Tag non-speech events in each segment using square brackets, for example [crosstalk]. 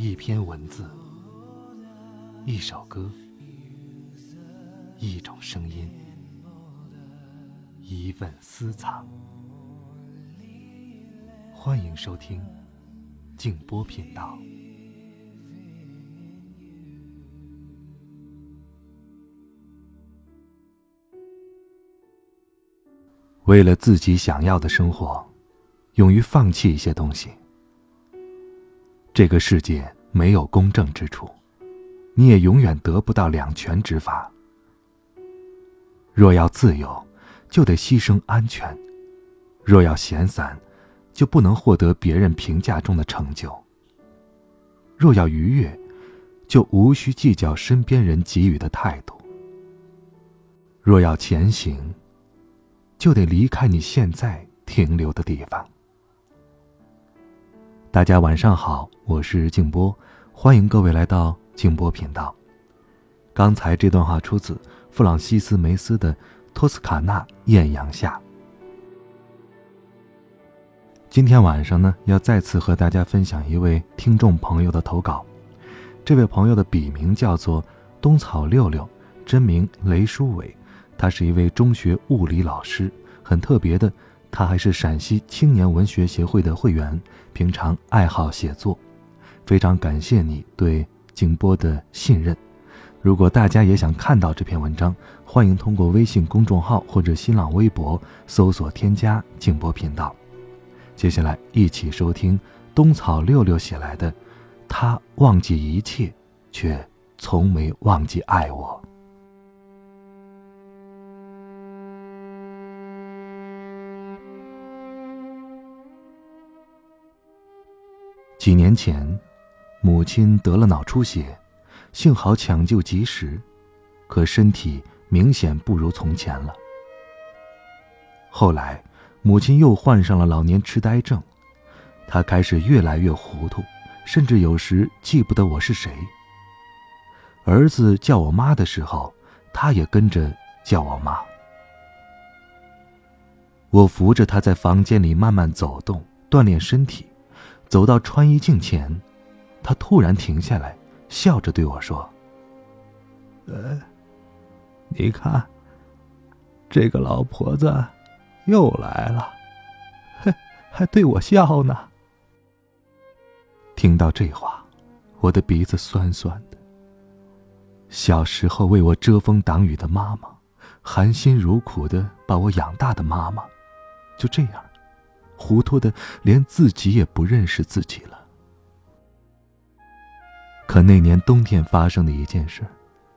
一篇文字，一首歌，一种声音，一份私藏。欢迎收听静波频道。为了自己想要的生活，勇于放弃一些东西。这个世界没有公正之处，你也永远得不到两全之法。若要自由，就得牺牲安全；若要闲散，就不能获得别人评价中的成就。若要愉悦，就无需计较身边人给予的态度。若要前行，就得离开你现在停留的地方。大家晚上好，我是静波，欢迎各位来到静波频道。刚才这段话出自弗朗西斯梅斯的《托斯卡纳艳阳下》。今天晚上呢，要再次和大家分享一位听众朋友的投稿。这位朋友的笔名叫做冬草六六，真名雷书伟。他是一位中学物理老师，很特别的，他还是陕西青年文学协会的会员，平常爱好写作。非常感谢你对静波的信任。如果大家也想看到这篇文章，欢迎通过微信公众号或者新浪微博搜索添加静波频道。接下来一起收听冬草六六写来的，他忘记一切，却从没忘记爱我。几年前，母亲得了脑出血，幸好抢救及时，可身体明显不如从前了。后来，母亲又患上了老年痴呆症，她开始越来越糊涂，甚至有时记不得我是谁。儿子叫我妈的时候，她也跟着叫我妈。我扶着她在房间里慢慢走动，锻炼身体。走到穿衣镜前，他突然停下来，笑着对我说：“呃，你看，这个老婆子又来了，还还对我笑呢。”听到这话，我的鼻子酸酸的。小时候为我遮风挡雨的妈妈，含辛茹苦的把我养大的妈妈，就这样。糊涂的连自己也不认识自己了。可那年冬天发生的一件事，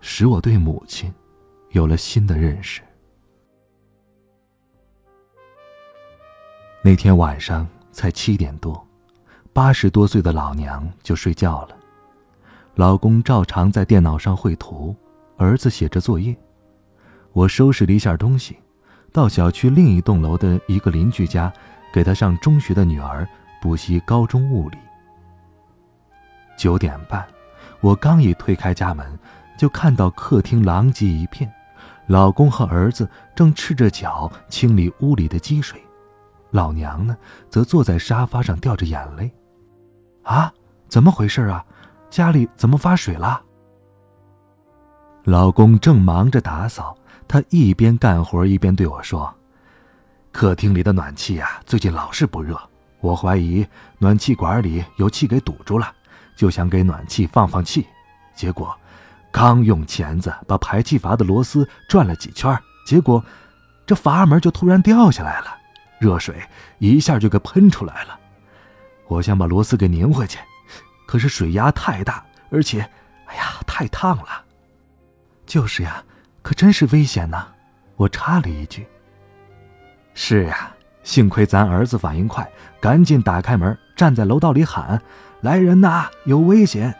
使我对母亲有了新的认识。那天晚上才七点多，八十多岁的老娘就睡觉了，老公照常在电脑上绘图，儿子写着作业。我收拾了一下东西，到小区另一栋楼的一个邻居家。给他上中学的女儿补习高中物理。九点半，我刚一推开家门，就看到客厅狼藉一片，老公和儿子正赤着脚清理屋里的积水，老娘呢，则坐在沙发上掉着眼泪。啊，怎么回事啊？家里怎么发水了？老公正忙着打扫，他一边干活一边对我说。客厅里的暖气呀，最近老是不热，我怀疑暖气管里有气给堵住了，就想给暖气放放气。结果，刚用钳子把排气阀的螺丝转了几圈，结果这阀门就突然掉下来了，热水一下就给喷出来了。我想把螺丝给拧回去，可是水压太大，而且，哎呀，太烫了。就是呀，可真是危险呐！我插了一句。是呀，幸亏咱儿子反应快，赶紧打开门，站在楼道里喊：“来人呐，有危险！”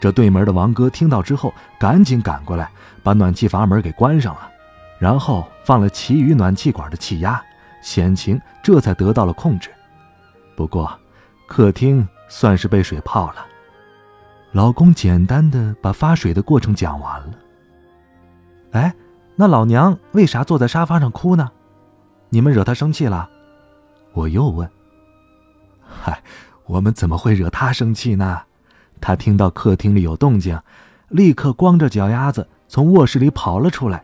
这对门的王哥听到之后，赶紧赶过来，把暖气阀门给关上了，然后放了其余暖气管的气压，险情这才得到了控制。不过，客厅算是被水泡了。老公简单的把发水的过程讲完了。哎，那老娘为啥坐在沙发上哭呢？你们惹他生气了？我又问。嗨，我们怎么会惹他生气呢？他听到客厅里有动静，立刻光着脚丫子从卧室里跑了出来。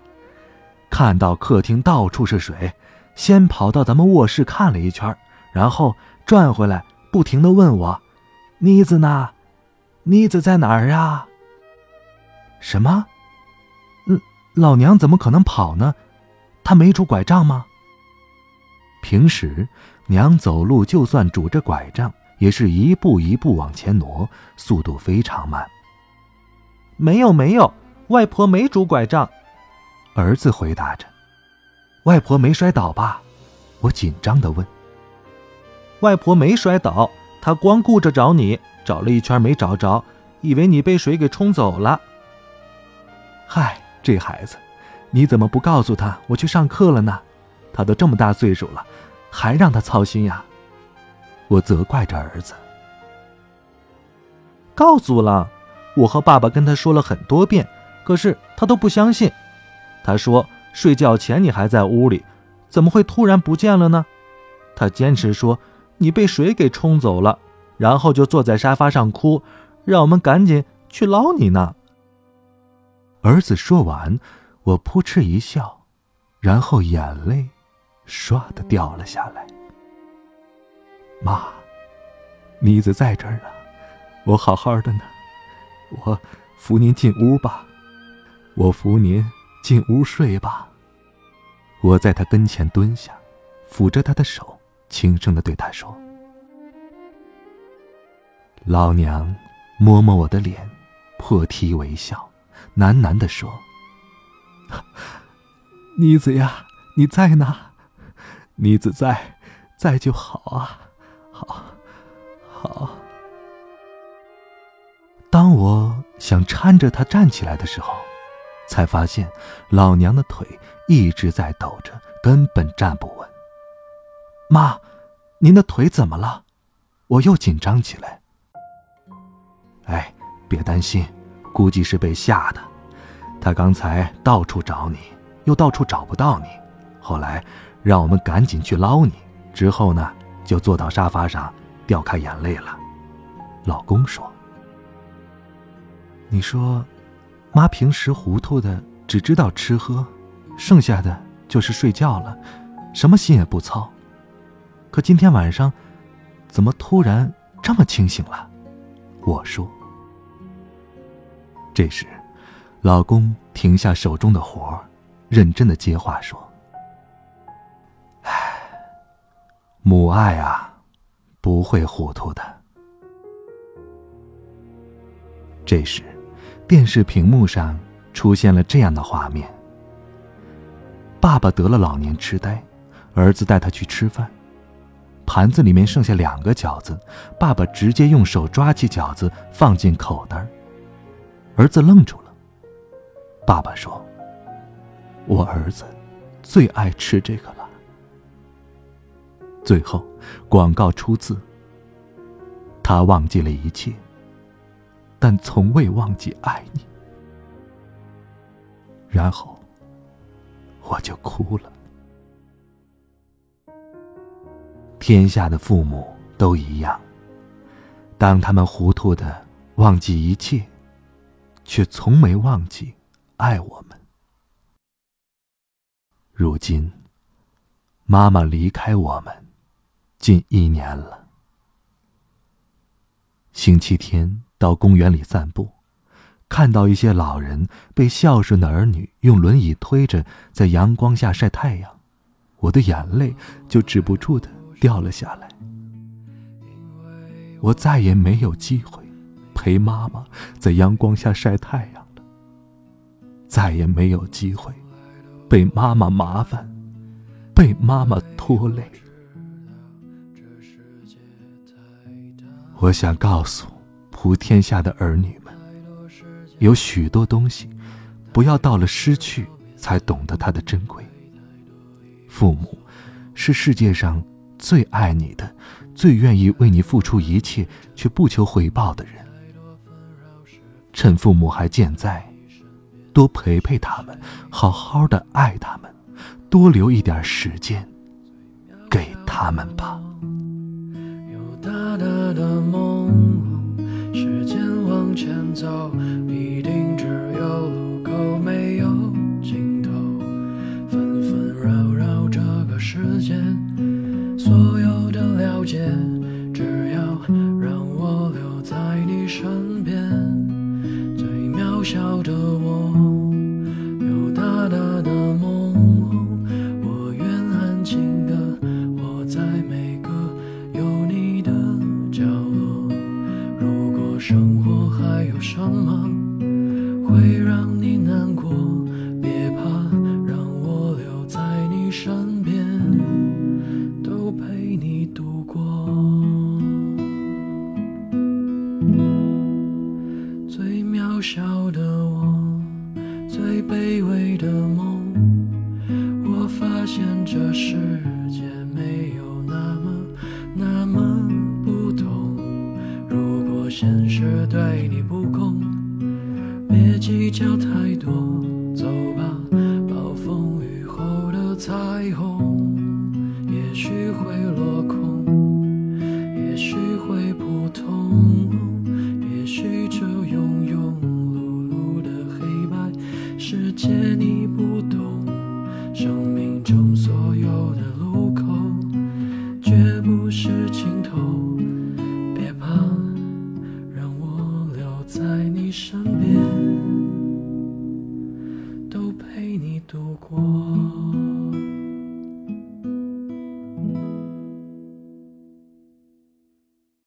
看到客厅到处是水，先跑到咱们卧室看了一圈，然后转回来，不停的问我：“妮子呢？妮子在哪儿啊？”什么？嗯，老娘怎么可能跑呢？她没拄拐杖吗？平时娘走路就算拄着拐杖，也是一步一步往前挪，速度非常慢。没有没有，外婆没拄拐杖。儿子回答着：“外婆没摔倒吧？”我紧张的问。外婆没摔倒，她光顾着找你，找了一圈没找着，以为你被水给冲走了。嗨，这孩子，你怎么不告诉他我去上课了呢？他都这么大岁数了，还让他操心呀！我责怪着儿子。告诉了，我和爸爸跟他说了很多遍，可是他都不相信。他说睡觉前你还在屋里，怎么会突然不见了呢？他坚持说你被水给冲走了，然后就坐在沙发上哭，让我们赶紧去捞你呢。儿子说完，我扑哧一笑，然后眼泪唰的掉了下来。妈，妮子在这儿呢，我好好的呢，我扶您进屋吧，我扶您进屋睡吧。我在他跟前蹲下，抚着他的手，轻声的对他说：“老娘摸摸我的脸，破涕为笑。”喃喃地说：“ [laughs] 妮子呀，你在呢？妮子在，在就好啊，好，好。”当我想搀着她站起来的时候，才发现老娘的腿一直在抖着，根本站不稳。妈，您的腿怎么了？我又紧张起来。哎，别担心。估计是被吓的，他刚才到处找你，又到处找不到你，后来让我们赶紧去捞你，之后呢，就坐到沙发上掉开眼泪了。老公说：“你说，妈平时糊涂的只知道吃喝，剩下的就是睡觉了，什么心也不操。可今天晚上，怎么突然这么清醒了？”我说。这时，老公停下手中的活认真的接话说：“母爱啊，不会糊涂的。”这时，电视屏幕上出现了这样的画面：爸爸得了老年痴呆，儿子带他去吃饭，盘子里面剩下两个饺子，爸爸直接用手抓起饺子放进口袋儿子愣住了。爸爸说：“我儿子最爱吃这个了。”最后，广告出自：“他忘记了一切，但从未忘记爱你。”然后，我就哭了。天下的父母都一样，当他们糊涂的忘记一切。却从没忘记爱我们。如今，妈妈离开我们近一年了。星期天到公园里散步，看到一些老人被孝顺的儿女用轮椅推着在阳光下晒太阳，我的眼泪就止不住的掉了下来。我再也没有机会。陪妈妈在阳光下晒太阳了，再也没有机会被妈妈麻烦，被妈妈拖累。我想告诉普天下的儿女们，有许多东西，不要到了失去才懂得它的珍贵。父母是世界上最爱你的，最愿意为你付出一切却不求回报的人。趁父母还健在，多陪陪他们，好好的爱他们，多留一点时间给他们吧。的梦，时间往前走，一定只有路口没有尽头。纷纷扰扰这个世界，所有的了解，只要让我留在你身边。最渺小的我，现实对你不公，别计较太多，走吧，暴风雨后的彩虹，也许会